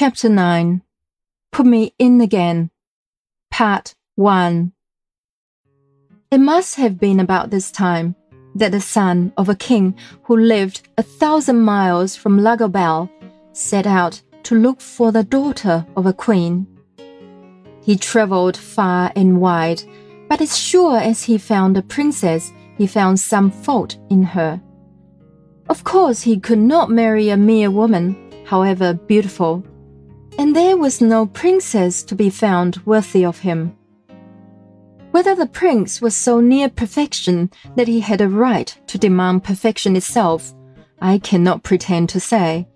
Chapter 9 Put Me In Again, Part 1 It must have been about this time that the son of a king who lived a thousand miles from Lagobel set out to look for the daughter of a queen. He traveled far and wide, but as sure as he found a princess, he found some fault in her. Of course, he could not marry a mere woman, however beautiful, and there was no princess to be found worthy of him. Whether the prince was so near perfection that he had a right to demand perfection itself, I cannot pretend to say.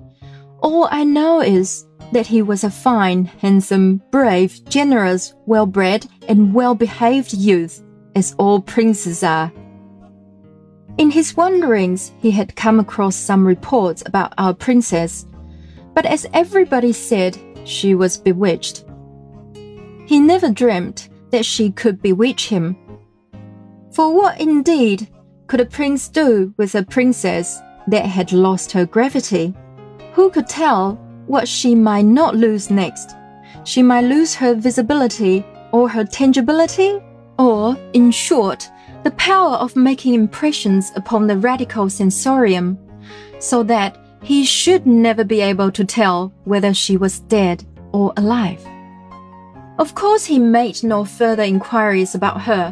All I know is that he was a fine, handsome, brave, generous, well bred, and well behaved youth, as all princes are. In his wanderings, he had come across some reports about our princess, but as everybody said, she was bewitched. He never dreamt that she could bewitch him. For what indeed could a prince do with a princess that had lost her gravity? Who could tell what she might not lose next? She might lose her visibility or her tangibility, or, in short, the power of making impressions upon the radical sensorium, so that he should never be able to tell whether she was dead or alive. Of course, he made no further inquiries about her.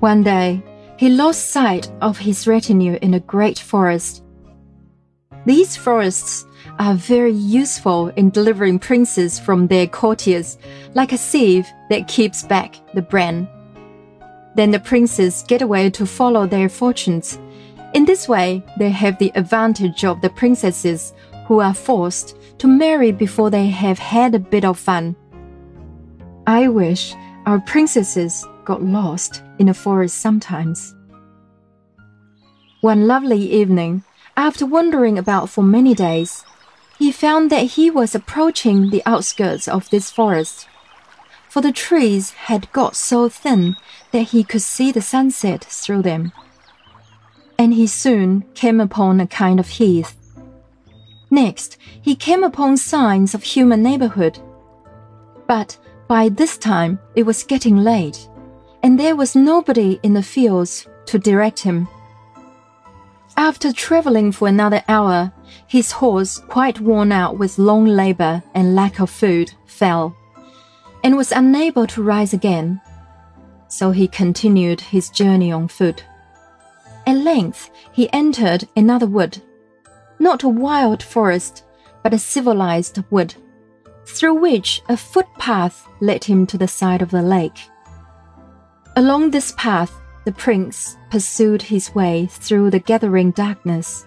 One day, he lost sight of his retinue in a great forest. These forests are very useful in delivering princes from their courtiers, like a sieve that keeps back the bran. Then the princes get away to follow their fortunes. In this way, they have the advantage of the princesses who are forced to marry before they have had a bit of fun. I wish our princesses got lost in the forest sometimes. One lovely evening, after wandering about for many days, he found that he was approaching the outskirts of this forest. For the trees had got so thin that he could see the sunset through them. And he soon came upon a kind of heath. Next, he came upon signs of human neighborhood. But by this time, it was getting late, and there was nobody in the fields to direct him. After traveling for another hour, his horse, quite worn out with long labor and lack of food, fell, and was unable to rise again. So he continued his journey on foot. At length, he entered another wood. Not a wild forest, but a civilized wood through which a footpath led him to the side of the lake. Along this path, the prince pursued his way through the gathering darkness.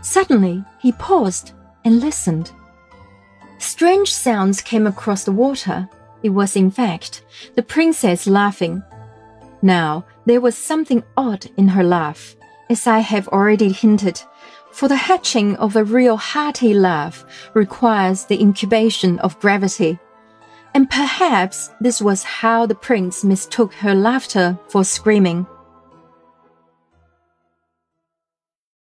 Suddenly, he paused and listened. Strange sounds came across the water. It was, in fact, the princess laughing. Now, there was something odd in her laugh. As I have already hinted, for the hatching of a real hearty laugh requires the incubation of gravity. And perhaps this was how the prince mistook her laughter for screaming.